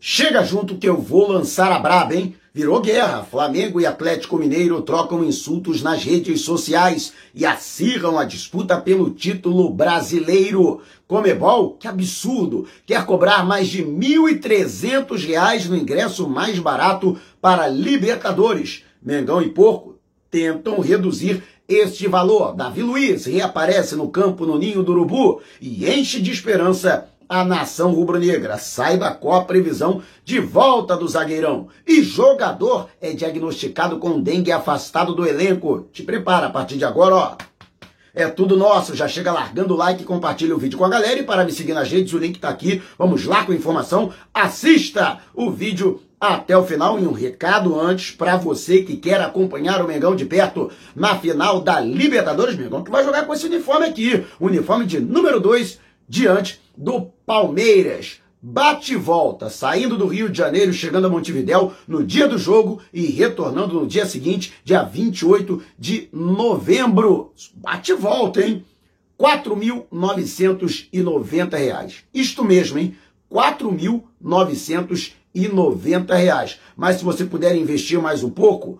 Chega junto que eu vou lançar a braba, hein? Virou guerra. Flamengo e Atlético Mineiro trocam insultos nas redes sociais e acirram a disputa pelo título brasileiro. Comebol, que absurdo, quer cobrar mais de R$ 1.300 no ingresso mais barato para Libertadores. Mengão e Porco tentam reduzir este valor. Davi Luiz reaparece no campo no Ninho do Urubu e enche de esperança a nação rubro-negra. Saiba qual a previsão de volta do zagueirão. E jogador é diagnosticado com dengue afastado do elenco. Te prepara a partir de agora, ó. É tudo nosso. Já chega largando o like, compartilha o vídeo com a galera e para me seguir nas redes, o link tá aqui. Vamos lá com a informação. Assista o vídeo até o final e um recado antes para você que quer acompanhar o Mengão de perto na final da Libertadores. Mengão que vai jogar com esse uniforme aqui, uniforme de número 2 diante do Palmeiras. Bate e volta, saindo do Rio de Janeiro, chegando a Montevidéu no dia do jogo e retornando no dia seguinte, dia 28 de novembro. Bate e volta, hein? R$ 4.990. Isto mesmo, hein? R$ 4.990. Mas se você puder investir mais um pouco,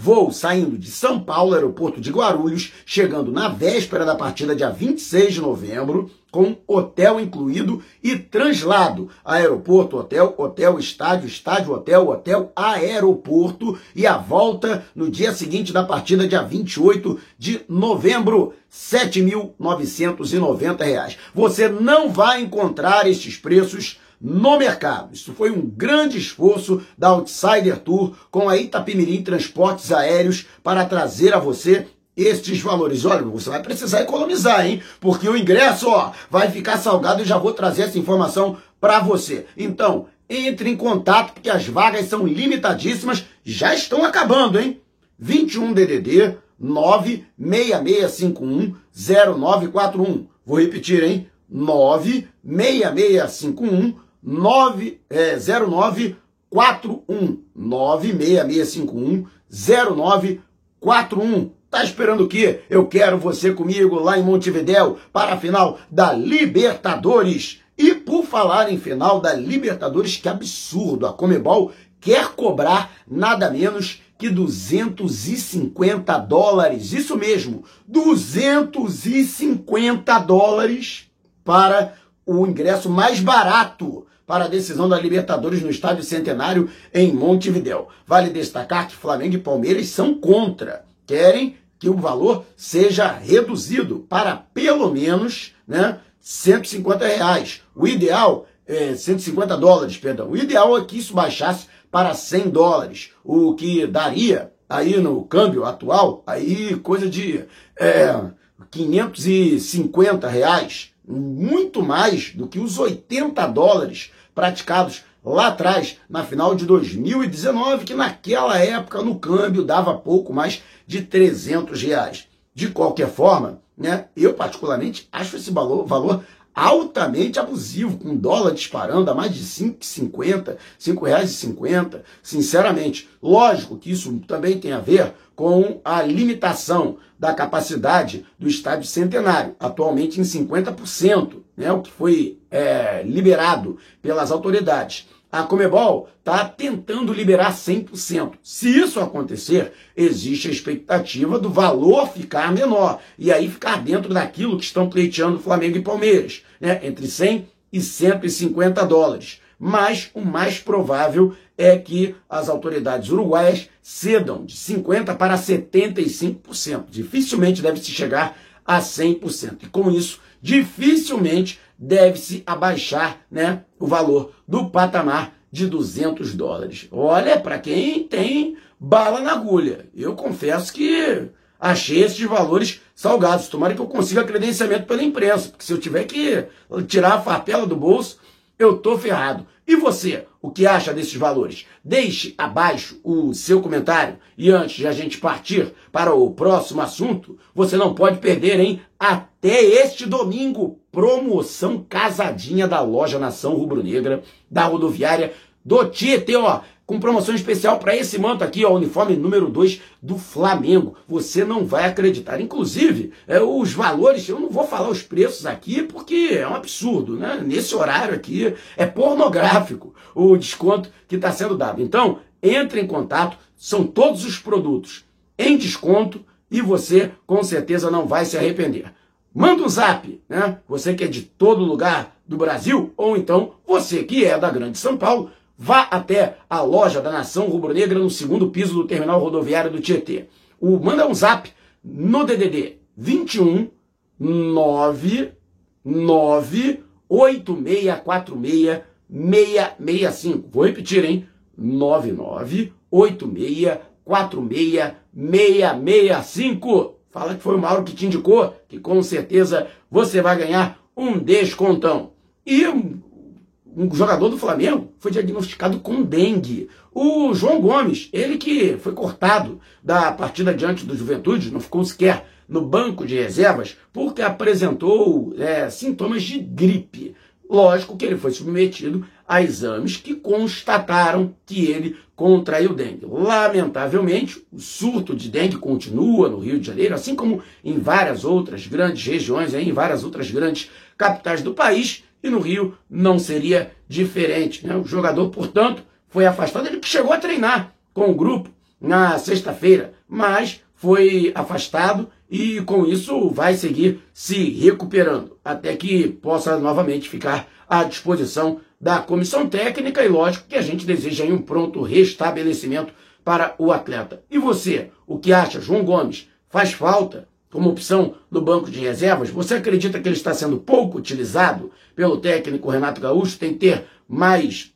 Voo saindo de São Paulo, aeroporto de Guarulhos, chegando na véspera da partida, dia 26 de novembro, com hotel incluído e translado. Aeroporto, hotel, hotel, estádio, estádio, hotel, hotel, aeroporto e a volta no dia seguinte da partida, dia 28 de novembro. R$ 7.990. Você não vai encontrar estes preços no mercado. Isso foi um grande esforço da Outsider Tour com a Itapimirim Transportes Aéreos para trazer a você estes valores. Olha, você vai precisar economizar, hein? Porque o ingresso, ó, vai ficar salgado e já vou trazer essa informação para você. Então, entre em contato porque as vagas são limitadíssimas, já estão acabando, hein? 21 DDD 96651 0941. Vou repetir, hein? 96651 9, é, 0941 96651 0941. Tá esperando o quê? Eu quero você comigo lá em Montevidéu para a final da Libertadores. E por falar em final da Libertadores, que absurdo! A Comebol quer cobrar nada menos que 250 dólares. Isso mesmo, 250 dólares para o ingresso mais barato para a decisão da Libertadores no Estádio Centenário em Montevidéu. Vale destacar que Flamengo e Palmeiras são contra, querem que o valor seja reduzido para pelo menos né, 150 reais. O ideal é 150 dólares, perdão. O ideal é que isso baixasse para 100 dólares, o que daria aí no câmbio atual, aí coisa de é, 550 reais, muito mais do que os 80 dólares praticados lá atrás, na final de 2019, que naquela época no câmbio dava pouco mais de 300 reais. De qualquer forma, né, eu particularmente acho esse valor, valor altamente abusivo, com dólar disparando a mais de 5,50, R$ 5,50. Sinceramente, lógico que isso também tem a ver com a limitação da capacidade do estádio centenário, atualmente em 50%, né, o que foi é, liberado pelas autoridades. A Comebol está tentando liberar 100%. Se isso acontecer, existe a expectativa do valor ficar menor e aí ficar dentro daquilo que estão pleiteando Flamengo e Palmeiras, né? entre 100 e 150 dólares. Mas o mais provável é que as autoridades uruguaias cedam de 50% para 75%. Dificilmente deve se chegar a 100%. E com isso, dificilmente deve-se abaixar né, o valor do patamar de 200 dólares. Olha, para quem tem bala na agulha. Eu confesso que achei esses valores salgados. Tomara que eu consiga credenciamento pela imprensa, porque se eu tiver que tirar a farpela do bolso, eu tô ferrado. E você, o que acha desses valores? Deixe abaixo o seu comentário. E antes de a gente partir para o próximo assunto, você não pode perder, hein? Até este domingo, promoção casadinha da loja Nação Rubro Negra, da rodoviária do Tietê, ó. Com promoção especial para esse manto aqui, ó, uniforme número 2 do Flamengo. Você não vai acreditar. Inclusive, é, os valores, eu não vou falar os preços aqui porque é um absurdo, né? Nesse horário aqui é pornográfico o desconto que está sendo dado. Então, entre em contato, são todos os produtos em desconto e você com certeza não vai se arrepender. Manda um zap, né? Você que é de todo lugar do Brasil, ou então você que é da Grande São Paulo, Vá até a loja da Nação Rubro-Negra no segundo piso do terminal rodoviário do Tietê. O, manda um zap no DDD 21 9 9 8646 665. Vou repetir, hein? 99 8646 665. Fala que foi o Mauro que te indicou, que com certeza você vai ganhar um descontão. E um jogador do Flamengo foi diagnosticado com dengue. O João Gomes, ele que foi cortado da partida diante do Juventude, não ficou sequer no banco de reservas, porque apresentou é, sintomas de gripe. Lógico que ele foi submetido a exames que constataram que ele contraiu dengue. Lamentavelmente, o surto de dengue continua no Rio de Janeiro, assim como em várias outras grandes regiões, em várias outras grandes capitais do país, e no Rio não seria diferente. Né? O jogador, portanto, foi afastado. Ele chegou a treinar com o grupo na sexta-feira, mas foi afastado e com isso vai seguir se recuperando até que possa novamente ficar à disposição da comissão técnica e lógico que a gente deseja um pronto restabelecimento para o atleta. E você, o que acha, João Gomes? Faz falta? Como opção no banco de reservas? Você acredita que ele está sendo pouco utilizado pelo técnico Renato Gaúcho? Tem que ter mais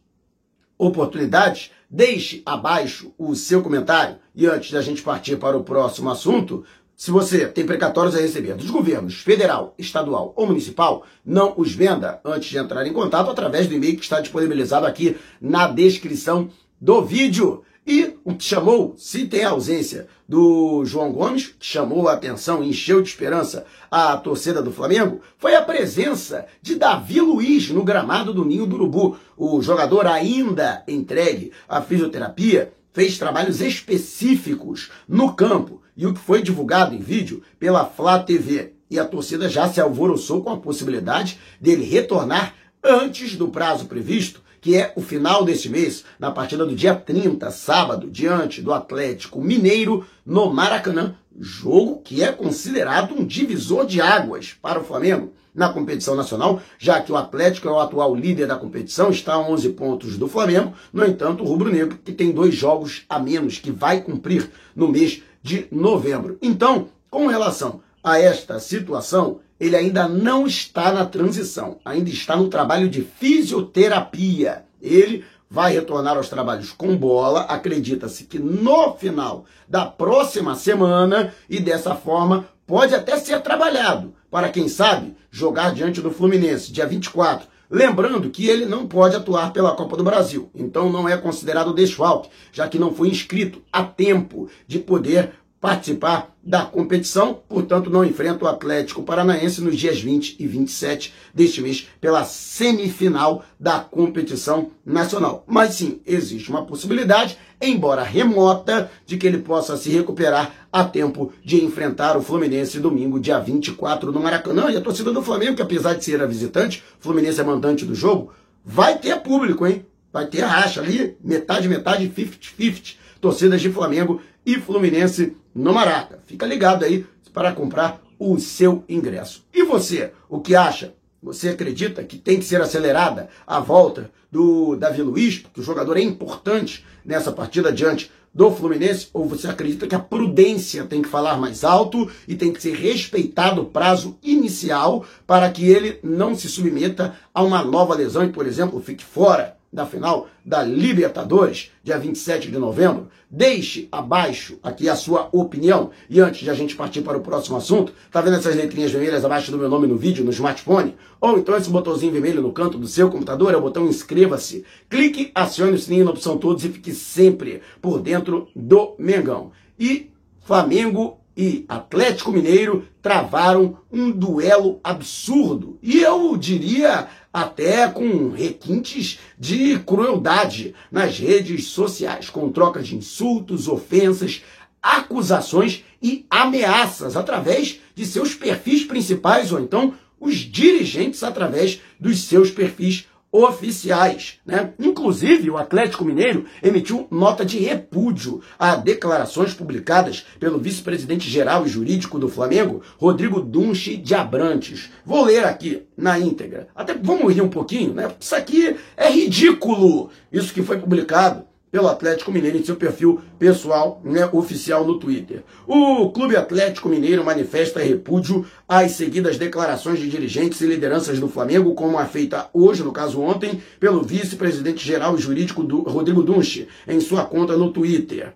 oportunidades? Deixe abaixo o seu comentário. E antes da gente partir para o próximo assunto, se você tem precatórios a receber dos governos federal, estadual ou municipal, não os venda antes de entrar em contato através do e-mail que está disponibilizado aqui na descrição do vídeo. E o que chamou, se tem a ausência do João Gomes, que chamou a atenção e encheu de esperança a torcida do Flamengo, foi a presença de Davi Luiz no gramado do Ninho do Urubu. O jogador ainda entregue à fisioterapia fez trabalhos específicos no campo e o que foi divulgado em vídeo pela Flá TV. E a torcida já se alvoroçou com a possibilidade dele retornar antes do prazo previsto que é o final deste mês, na partida do dia 30, sábado, diante do Atlético Mineiro, no Maracanã. Jogo que é considerado um divisor de águas para o Flamengo na competição nacional, já que o Atlético é o atual líder da competição, está a 11 pontos do Flamengo. No entanto, o Rubro Negro, que tem dois jogos a menos, que vai cumprir no mês de novembro. Então, com relação a esta situação, ele ainda não está na transição, ainda está no trabalho de fisioterapia. Ele vai retornar aos trabalhos com bola, acredita-se que no final da próxima semana, e dessa forma pode até ser trabalhado para, quem sabe, jogar diante do Fluminense, dia 24. Lembrando que ele não pode atuar pela Copa do Brasil, então não é considerado desfalque, já que não foi inscrito a tempo de poder participar da competição, portanto não enfrenta o Atlético Paranaense nos dias 20 e 27 deste mês pela semifinal da competição nacional. Mas sim, existe uma possibilidade, embora remota, de que ele possa se recuperar a tempo de enfrentar o Fluminense domingo, dia 24 no Maracanã. E a torcida do Flamengo, que apesar de ser a visitante, Fluminense é mandante do jogo, vai ter público, hein? Vai ter racha ali, metade, metade, 50-50. Torcidas de Flamengo e Fluminense no Maraca. Fica ligado aí para comprar o seu ingresso. E você, o que acha? Você acredita que tem que ser acelerada a volta do Davi Luiz, porque o jogador é importante nessa partida diante do Fluminense? Ou você acredita que a prudência tem que falar mais alto e tem que ser respeitado o prazo inicial para que ele não se submeta a uma nova lesão e, por exemplo, fique fora da final da Libertadores, dia 27 de novembro. Deixe abaixo aqui a sua opinião. E antes de a gente partir para o próximo assunto, tá vendo essas letrinhas vermelhas abaixo do meu nome no vídeo, no smartphone? Ou então esse botãozinho vermelho no canto do seu computador, é o botão inscreva-se. Clique, acione o sininho na opção todos e fique sempre por dentro do Mengão. E Flamengo e Atlético Mineiro travaram um duelo absurdo. E eu diria até com requintes de crueldade nas redes sociais, com trocas de insultos, ofensas, acusações e ameaças através de seus perfis principais ou então os dirigentes através dos seus perfis oficiais. Né? Inclusive, o Atlético Mineiro emitiu nota de repúdio a declarações publicadas pelo vice-presidente geral e jurídico do Flamengo, Rodrigo Dunchi de Abrantes. Vou ler aqui na íntegra. Até vamos rir um pouquinho, né? Isso aqui é ridículo, isso que foi publicado pelo Atlético Mineiro em seu perfil pessoal, né, oficial no Twitter. O Clube Atlético Mineiro manifesta repúdio às seguidas declarações de dirigentes e lideranças do Flamengo, como a feita hoje, no caso ontem, pelo vice-presidente geral e jurídico do Rodrigo Dunche, em sua conta no Twitter.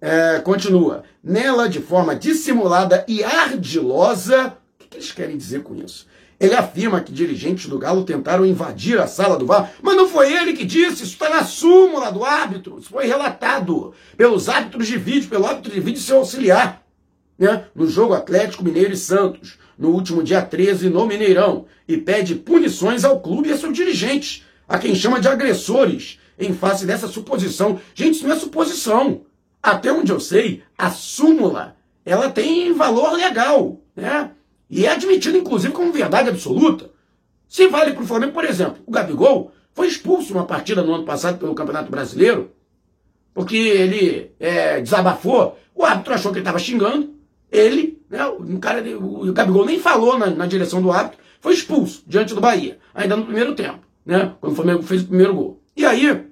É, continua. Nela, de forma dissimulada e ardilosa, o que, que eles querem dizer com isso? Ele afirma que dirigentes do Galo tentaram invadir a sala do VAR, mas não foi ele que disse, isso está na súmula do árbitro, isso foi relatado pelos árbitros de vídeo, pelo árbitro de vídeo seu auxiliar, né? no jogo Atlético Mineiro e Santos, no último dia 13 no Mineirão, e pede punições ao clube e a seus dirigentes, a quem chama de agressores, em face dessa suposição. Gente, isso não é suposição. Até onde eu sei, a súmula, ela tem valor legal, né? E é admitido, inclusive, como verdade absoluta. Se vale para o Flamengo, por exemplo, o Gabigol foi expulso numa partida no ano passado pelo Campeonato Brasileiro, porque ele é, desabafou, o árbitro achou que ele estava xingando, ele, né, o, cara, o Gabigol nem falou na, na, direção do árbitro, foi expulso diante do Bahia, ainda no primeiro tempo, né, quando o Flamengo fez o primeiro gol. E aí,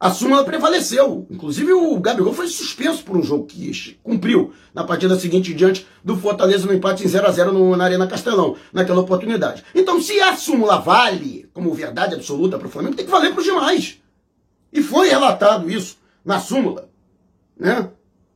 a súmula prevaleceu. Inclusive, o Gabigol foi suspenso por um jogo que cumpriu na partida seguinte diante do Fortaleza no empate em 0 a 0 na Arena Castelão, naquela oportunidade. Então, se a súmula vale como verdade absoluta para o Flamengo, tem que valer para os demais. E foi relatado isso na súmula. Né?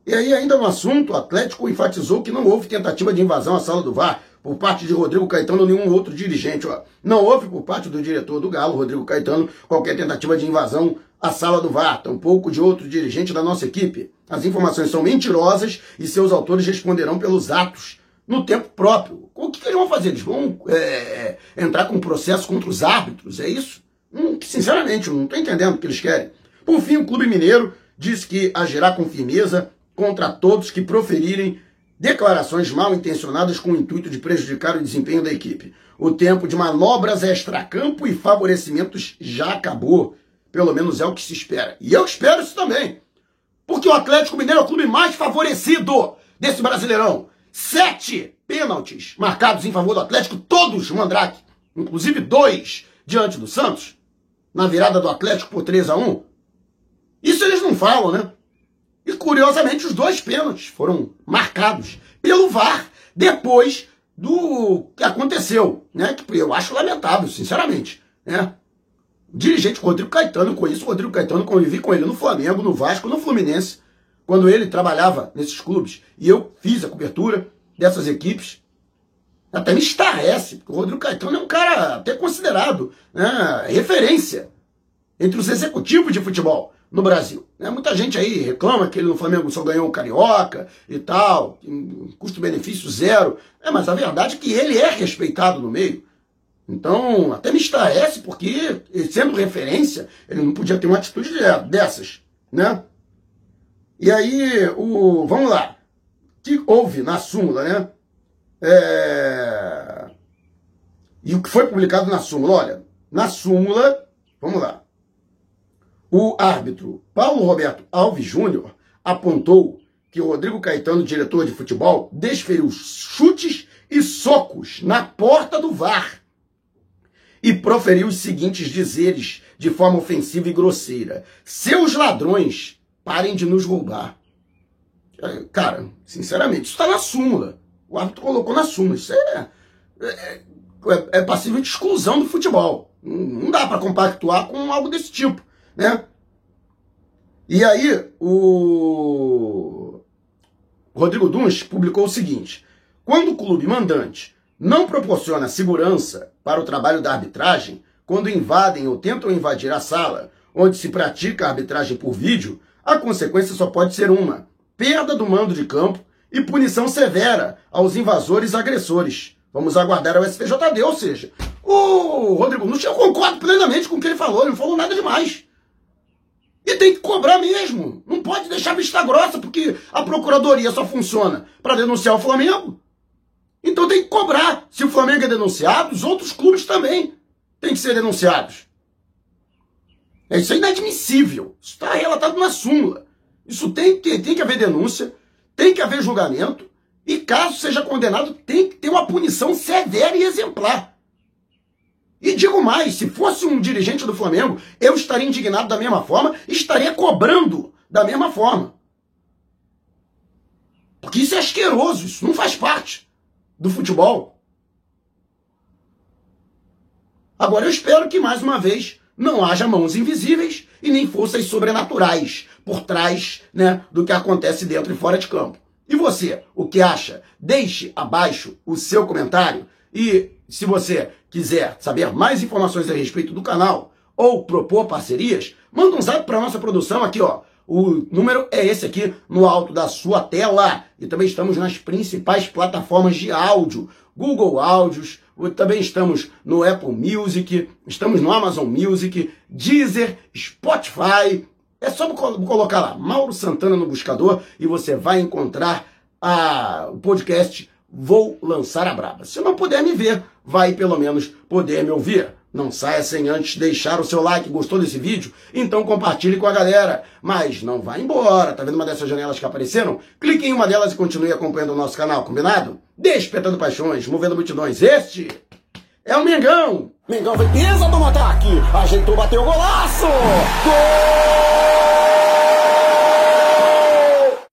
E aí, ainda no assunto, o Atlético enfatizou que não houve tentativa de invasão à sala do VAR por parte de Rodrigo Caetano nenhum outro dirigente. Ó. Não houve por parte do diretor do Galo, Rodrigo Caetano, qualquer tentativa de invasão à sala do VAR, tampouco de outro dirigente da nossa equipe. As informações são mentirosas e seus autores responderão pelos atos no tempo próprio. O que, que eles vão fazer? Eles vão é, é entrar com um processo contra os árbitros? É isso? Hum, sinceramente, eu não estou entendendo o que eles querem. Por fim, o Clube Mineiro diz que agirá com firmeza contra todos que proferirem declarações mal intencionadas com o intuito de prejudicar o desempenho da equipe. O tempo de manobras extracampo e favorecimentos já acabou. Pelo menos é o que se espera. E eu espero isso também. Porque o Atlético Mineiro é o clube mais favorecido desse Brasileirão. Sete pênaltis marcados em favor do Atlético, todos Mandrake. Inclusive dois diante do Santos. Na virada do Atlético por 3 a 1 Isso eles não falam, né? Curiosamente, os dois pênaltis foram marcados pelo VAR depois do que aconteceu, né? Que eu acho lamentável, sinceramente, né? dirigente Rodrigo Caetano, com isso, Rodrigo Caetano, convivi com ele no Flamengo, no Vasco, no Fluminense, quando ele trabalhava nesses clubes. E eu fiz a cobertura dessas equipes. Até me estarrece, porque o Rodrigo Caetano é um cara até considerado né, referência entre os executivos de futebol no Brasil. Né? Muita gente aí reclama que ele no Flamengo só ganhou o Carioca e tal, custo-benefício zero. É, mas a verdade é que ele é respeitado no meio. Então, até me estarrece, porque, sendo referência, ele não podia ter uma atitude dessas, né? E aí, o, vamos lá. O que houve na súmula, né? É... E o que foi publicado na súmula? Olha, na súmula, vamos lá. O árbitro Paulo Roberto Alves Júnior apontou que o Rodrigo Caetano, diretor de futebol, desferiu chutes e socos na porta do VAR e proferiu os seguintes dizeres de forma ofensiva e grosseira: Seus ladrões, parem de nos roubar. É, cara, sinceramente, isso está na súmula. O árbitro colocou na súmula. Isso é, é, é, é passível de exclusão do futebol. Não dá para compactuar com algo desse tipo né? E aí, o Rodrigo Duns publicou o seguinte: quando o clube mandante não proporciona segurança para o trabalho da arbitragem, quando invadem ou tentam invadir a sala onde se pratica a arbitragem por vídeo, a consequência só pode ser uma: perda do mando de campo e punição severa aos invasores agressores. Vamos aguardar o STJD, ou seja, o Rodrigo Nunes, eu concordo plenamente com o que ele falou, ele não falou nada demais. E tem que cobrar mesmo. Não pode deixar vista grossa, porque a procuradoria só funciona para denunciar o Flamengo. Então tem que cobrar. Se o Flamengo é denunciado, os outros clubes também têm que ser denunciados. Isso é inadmissível. Isso está relatado na súmula. Isso tem que, tem que haver denúncia, tem que haver julgamento, e caso seja condenado, tem que ter uma punição severa e exemplar. E digo mais, se fosse um dirigente do Flamengo, eu estaria indignado da mesma forma, estaria cobrando da mesma forma. Porque isso é asqueroso, isso não faz parte do futebol. Agora eu espero que mais uma vez não haja mãos invisíveis e nem forças sobrenaturais por trás né, do que acontece dentro e fora de campo. E você, o que acha? Deixe abaixo o seu comentário e se você quiser saber mais informações a respeito do canal ou propor parcerias, manda um zap para nossa produção aqui, ó. O número é esse aqui no alto da sua tela. E também estamos nas principais plataformas de áudio: Google Áudios, também estamos no Apple Music, estamos no Amazon Music, Deezer, Spotify. É só colocar lá Mauro Santana no buscador e você vai encontrar a, o podcast Vou Lançar a Braba. Se não puder me ver, vai pelo menos poder me ouvir. Não saia sem antes deixar o seu like. Gostou desse vídeo? Então compartilhe com a galera. Mas não vá embora. Tá vendo uma dessas janelas que apareceram? Clique em uma delas e continue acompanhando o nosso canal, combinado? Despertando paixões, movendo multidões. Este é o Mengão. Mengão vem pesa no ataque. Ajeitou, bateu o golaço. Gol!